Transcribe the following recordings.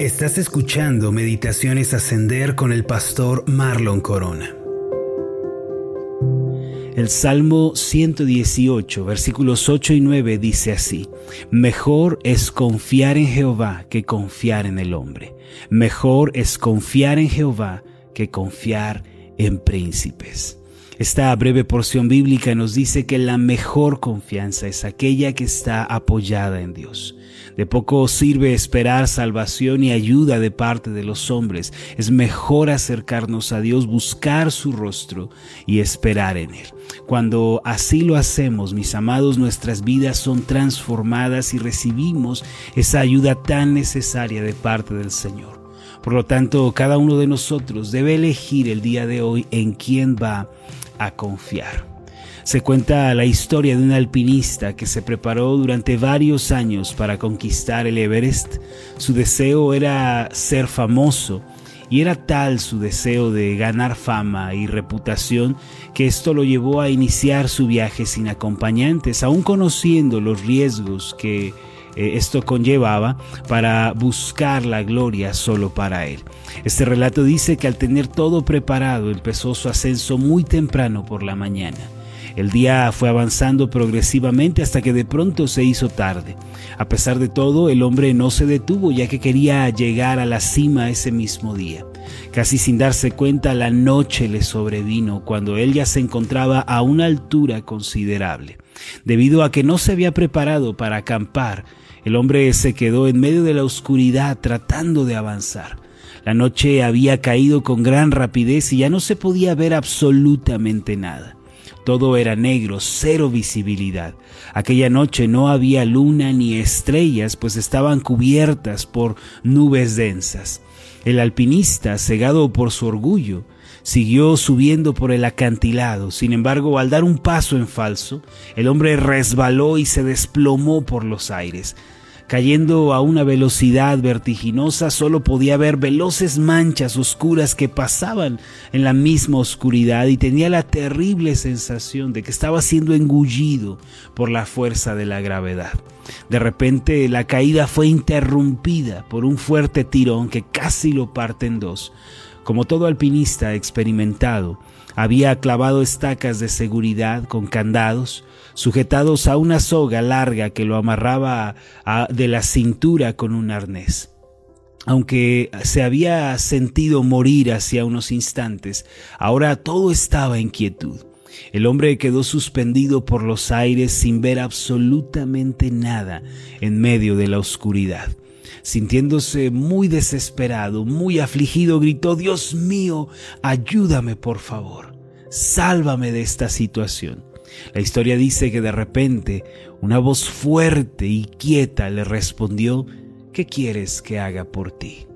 Estás escuchando Meditaciones Ascender con el pastor Marlon Corona. El Salmo 118, versículos 8 y 9 dice así, Mejor es confiar en Jehová que confiar en el hombre. Mejor es confiar en Jehová que confiar en príncipes. Esta breve porción bíblica nos dice que la mejor confianza es aquella que está apoyada en Dios. De poco sirve esperar salvación y ayuda de parte de los hombres. Es mejor acercarnos a Dios, buscar su rostro y esperar en Él. Cuando así lo hacemos, mis amados, nuestras vidas son transformadas y recibimos esa ayuda tan necesaria de parte del Señor. Por lo tanto, cada uno de nosotros debe elegir el día de hoy en quién va a confiar. Se cuenta la historia de un alpinista que se preparó durante varios años para conquistar el Everest. Su deseo era ser famoso y era tal su deseo de ganar fama y reputación que esto lo llevó a iniciar su viaje sin acompañantes, aún conociendo los riesgos que eh, esto conllevaba para buscar la gloria solo para él. Este relato dice que al tener todo preparado empezó su ascenso muy temprano por la mañana. El día fue avanzando progresivamente hasta que de pronto se hizo tarde. A pesar de todo, el hombre no se detuvo ya que quería llegar a la cima ese mismo día. Casi sin darse cuenta, la noche le sobrevino cuando él ya se encontraba a una altura considerable. Debido a que no se había preparado para acampar, el hombre se quedó en medio de la oscuridad tratando de avanzar. La noche había caído con gran rapidez y ya no se podía ver absolutamente nada. Todo era negro, cero visibilidad. Aquella noche no había luna ni estrellas, pues estaban cubiertas por nubes densas. El alpinista, cegado por su orgullo, siguió subiendo por el acantilado. Sin embargo, al dar un paso en falso, el hombre resbaló y se desplomó por los aires. Cayendo a una velocidad vertiginosa, solo podía ver veloces manchas oscuras que pasaban en la misma oscuridad y tenía la terrible sensación de que estaba siendo engullido por la fuerza de la gravedad. De repente la caída fue interrumpida por un fuerte tirón que casi lo parte en dos. Como todo alpinista experimentado, había clavado estacas de seguridad con candados, sujetados a una soga larga que lo amarraba de la cintura con un arnés. Aunque se había sentido morir hacía unos instantes, ahora todo estaba en quietud. El hombre quedó suspendido por los aires sin ver absolutamente nada en medio de la oscuridad. Sintiéndose muy desesperado, muy afligido, gritó, Dios mío, ayúdame por favor, sálvame de esta situación. La historia dice que de repente una voz fuerte y quieta le respondió, ¿qué quieres que haga por ti?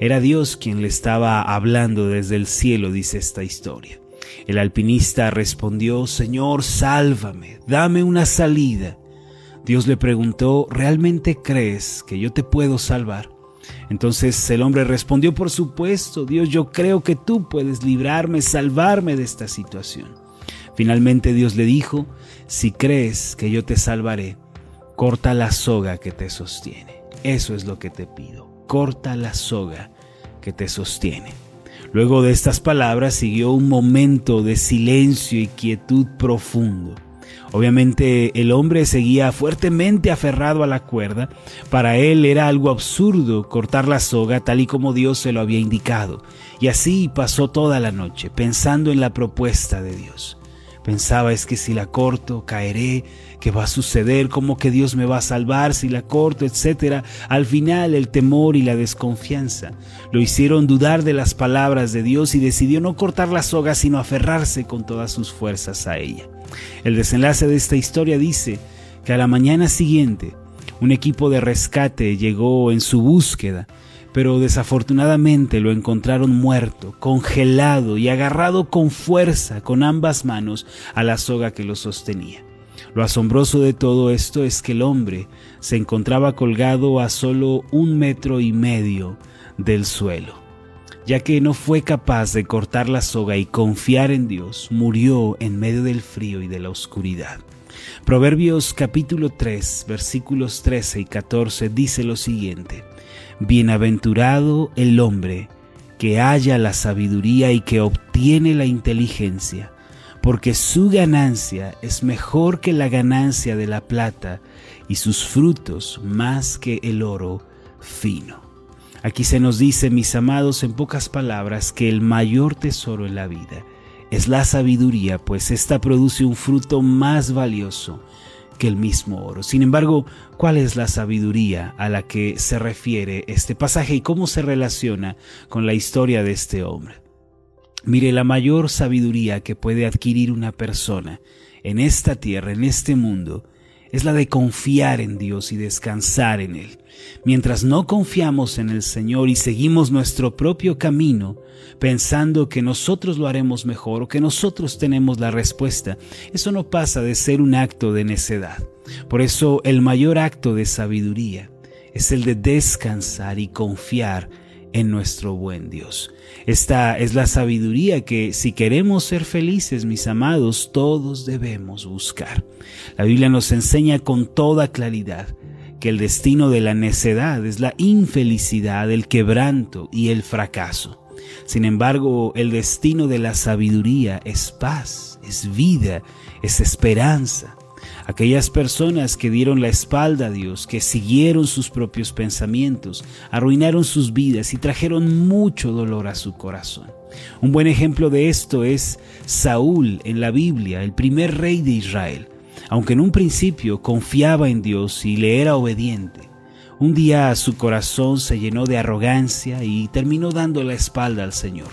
Era Dios quien le estaba hablando desde el cielo, dice esta historia. El alpinista respondió, Señor, sálvame, dame una salida. Dios le preguntó, ¿realmente crees que yo te puedo salvar? Entonces el hombre respondió, por supuesto, Dios, yo creo que tú puedes librarme, salvarme de esta situación. Finalmente Dios le dijo, si crees que yo te salvaré, corta la soga que te sostiene. Eso es lo que te pido, corta la soga que te sostiene. Luego de estas palabras siguió un momento de silencio y quietud profundo. Obviamente el hombre seguía fuertemente aferrado a la cuerda. Para él era algo absurdo cortar la soga tal y como Dios se lo había indicado. Y así pasó toda la noche pensando en la propuesta de Dios. Pensaba es que si la corto caeré, ¿qué va a suceder? ¿Cómo que Dios me va a salvar si la corto, etcétera? Al final el temor y la desconfianza lo hicieron dudar de las palabras de Dios y decidió no cortar la soga sino aferrarse con todas sus fuerzas a ella. El desenlace de esta historia dice que a la mañana siguiente un equipo de rescate llegó en su búsqueda pero desafortunadamente lo encontraron muerto, congelado y agarrado con fuerza con ambas manos a la soga que lo sostenía. Lo asombroso de todo esto es que el hombre se encontraba colgado a solo un metro y medio del suelo. Ya que no fue capaz de cortar la soga y confiar en Dios, murió en medio del frío y de la oscuridad. Proverbios capítulo 3 versículos 13 y 14 dice lo siguiente. Bienaventurado el hombre que halla la sabiduría y que obtiene la inteligencia, porque su ganancia es mejor que la ganancia de la plata y sus frutos más que el oro fino. Aquí se nos dice, mis amados, en pocas palabras, que el mayor tesoro en la vida es la sabiduría, pues ésta produce un fruto más valioso que el mismo oro. Sin embargo, ¿cuál es la sabiduría a la que se refiere este pasaje y cómo se relaciona con la historia de este hombre? Mire, la mayor sabiduría que puede adquirir una persona en esta tierra, en este mundo, es la de confiar en Dios y descansar en Él. Mientras no confiamos en el Señor y seguimos nuestro propio camino, pensando que nosotros lo haremos mejor o que nosotros tenemos la respuesta, eso no pasa de ser un acto de necedad. Por eso el mayor acto de sabiduría es el de descansar y confiar en nuestro buen Dios. Esta es la sabiduría que si queremos ser felices, mis amados, todos debemos buscar. La Biblia nos enseña con toda claridad que el destino de la necedad es la infelicidad, el quebranto y el fracaso. Sin embargo, el destino de la sabiduría es paz, es vida, es esperanza, Aquellas personas que dieron la espalda a Dios, que siguieron sus propios pensamientos, arruinaron sus vidas y trajeron mucho dolor a su corazón. Un buen ejemplo de esto es Saúl en la Biblia, el primer rey de Israel. Aunque en un principio confiaba en Dios y le era obediente, un día su corazón se llenó de arrogancia y terminó dando la espalda al Señor.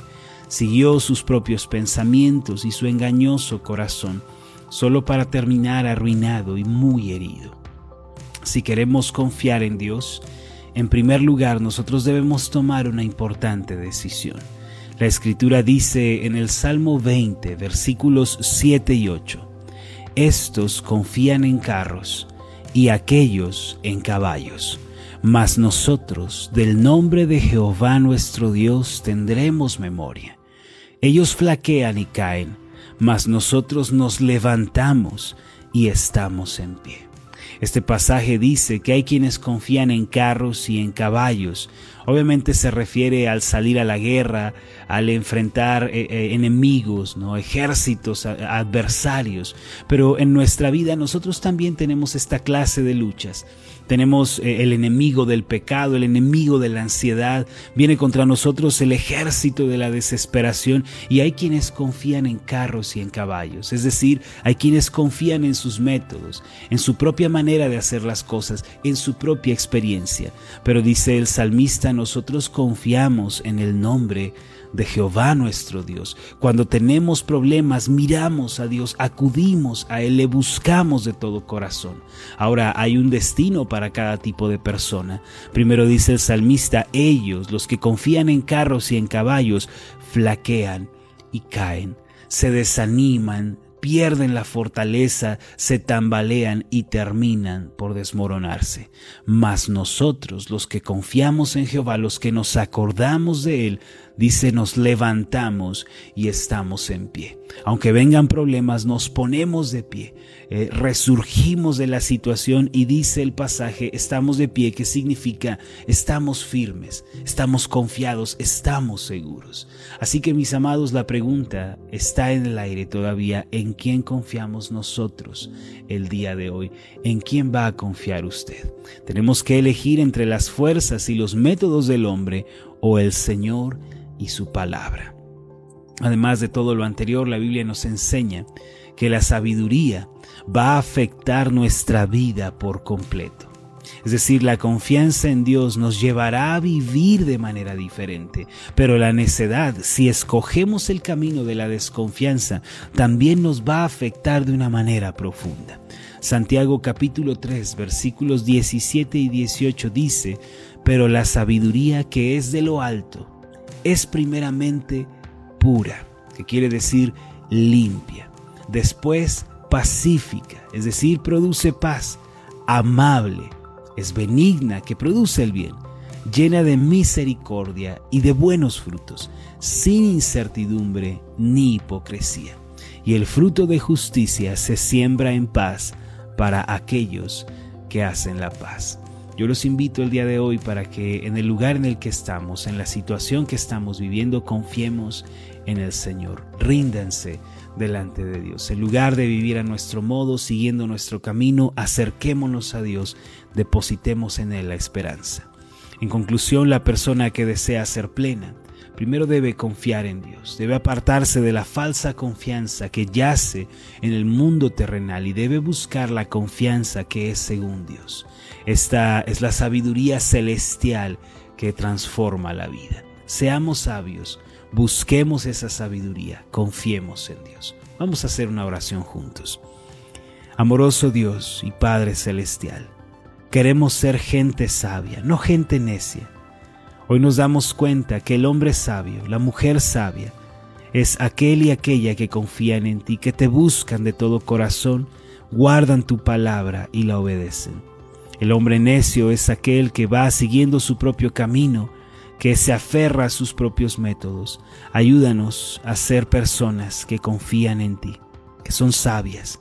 Siguió sus propios pensamientos y su engañoso corazón solo para terminar arruinado y muy herido. Si queremos confiar en Dios, en primer lugar nosotros debemos tomar una importante decisión. La escritura dice en el Salmo 20, versículos 7 y 8, Estos confían en carros y aquellos en caballos, mas nosotros del nombre de Jehová nuestro Dios tendremos memoria. Ellos flaquean y caen mas nosotros nos levantamos y estamos en pie. Este pasaje dice que hay quienes confían en carros y en caballos. Obviamente se refiere al salir a la guerra, al enfrentar eh, eh, enemigos, ¿no? ejércitos, adversarios. Pero en nuestra vida nosotros también tenemos esta clase de luchas. Tenemos eh, el enemigo del pecado, el enemigo de la ansiedad, viene contra nosotros el ejército de la desesperación y hay quienes confían en carros y en caballos, es decir, hay quienes confían en sus métodos, en su propia manera de hacer las cosas, en su propia experiencia. Pero dice el salmista, nosotros confiamos en el nombre de Jehová nuestro Dios. Cuando tenemos problemas, miramos a Dios, acudimos a Él, le buscamos de todo corazón. Ahora hay un destino para cada tipo de persona. Primero dice el salmista, ellos, los que confían en carros y en caballos, flaquean y caen, se desaniman, pierden la fortaleza, se tambalean y terminan por desmoronarse. Mas nosotros, los que confiamos en Jehová, los que nos acordamos de Él, dice, nos levantamos y estamos en pie. Aunque vengan problemas, nos ponemos de pie, eh, resurgimos de la situación y dice el pasaje, estamos de pie, que significa estamos firmes, estamos confiados, estamos seguros. Así que mis amados, la pregunta está en el aire todavía, ¿en quién confiamos nosotros el día de hoy? ¿En quién va a confiar usted? Tenemos que elegir entre las fuerzas y los métodos del hombre o el Señor y su palabra. Además de todo lo anterior, la Biblia nos enseña que la sabiduría va a afectar nuestra vida por completo. Es decir, la confianza en Dios nos llevará a vivir de manera diferente, pero la necedad, si escogemos el camino de la desconfianza, también nos va a afectar de una manera profunda. Santiago capítulo 3 versículos 17 y 18 dice, pero la sabiduría que es de lo alto, es primeramente pura, que quiere decir limpia. Después pacífica, es decir, produce paz. Amable, es benigna, que produce el bien. Llena de misericordia y de buenos frutos, sin incertidumbre ni hipocresía. Y el fruto de justicia se siembra en paz para aquellos que hacen la paz. Yo los invito el día de hoy para que en el lugar en el que estamos, en la situación que estamos viviendo, confiemos en el Señor. Ríndanse delante de Dios. En lugar de vivir a nuestro modo, siguiendo nuestro camino, acerquémonos a Dios, depositemos en Él la esperanza. En conclusión, la persona que desea ser plena, primero debe confiar en Dios, debe apartarse de la falsa confianza que yace en el mundo terrenal y debe buscar la confianza que es según Dios. Esta es la sabiduría celestial que transforma la vida. Seamos sabios, busquemos esa sabiduría, confiemos en Dios. Vamos a hacer una oración juntos. Amoroso Dios y Padre Celestial, queremos ser gente sabia, no gente necia Hoy nos damos cuenta que el hombre sabio, la mujer sabia, es aquel y aquella que confían en ti, que te buscan de todo corazón, guardan tu palabra y la obedecen. El hombre necio es aquel que va siguiendo su propio camino, que se aferra a sus propios métodos. Ayúdanos a ser personas que confían en ti, que son sabias,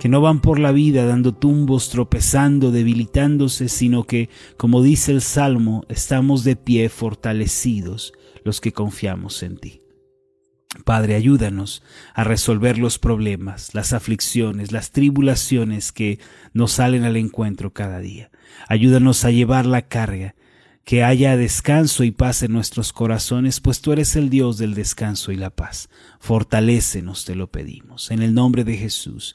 que no van por la vida dando tumbos, tropezando, debilitándose, sino que, como dice el Salmo, estamos de pie fortalecidos los que confiamos en ti. Padre, ayúdanos a resolver los problemas, las aflicciones, las tribulaciones que nos salen al encuentro cada día. Ayúdanos a llevar la carga, que haya descanso y paz en nuestros corazones, pues tú eres el Dios del descanso y la paz. Fortalécenos, te lo pedimos. En el nombre de Jesús.